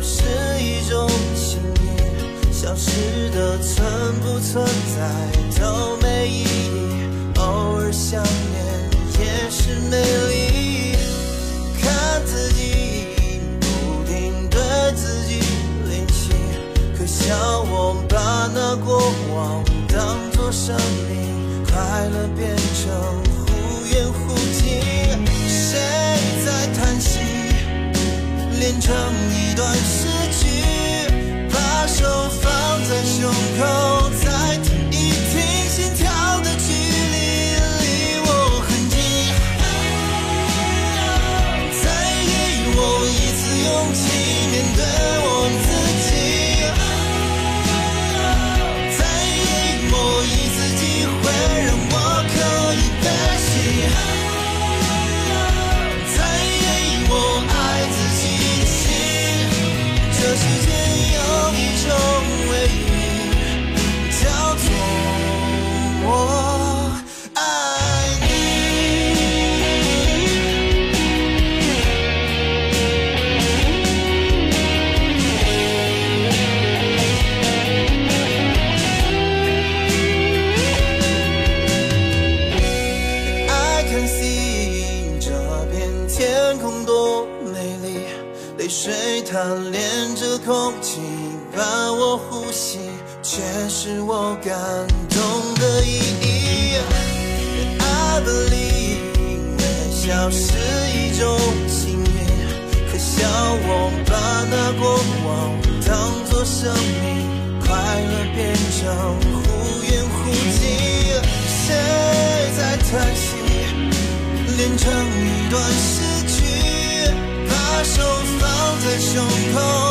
消失一种信念，消失的存不存在都没意义。偶尔想念也是美丽。看自己不停对自己练习，可笑我把那过往当作生等一段诗句，把手放在胸口，再听一听心跳的距离，离我很近。再给我一次勇气，面对我水它连着空气伴我呼吸，却是我感动的意义。I believe 微笑是一种幸运，可笑我把那过往当作生命，快乐变成忽远忽近。谁在叹息？连成一段诗句，把手的胸口，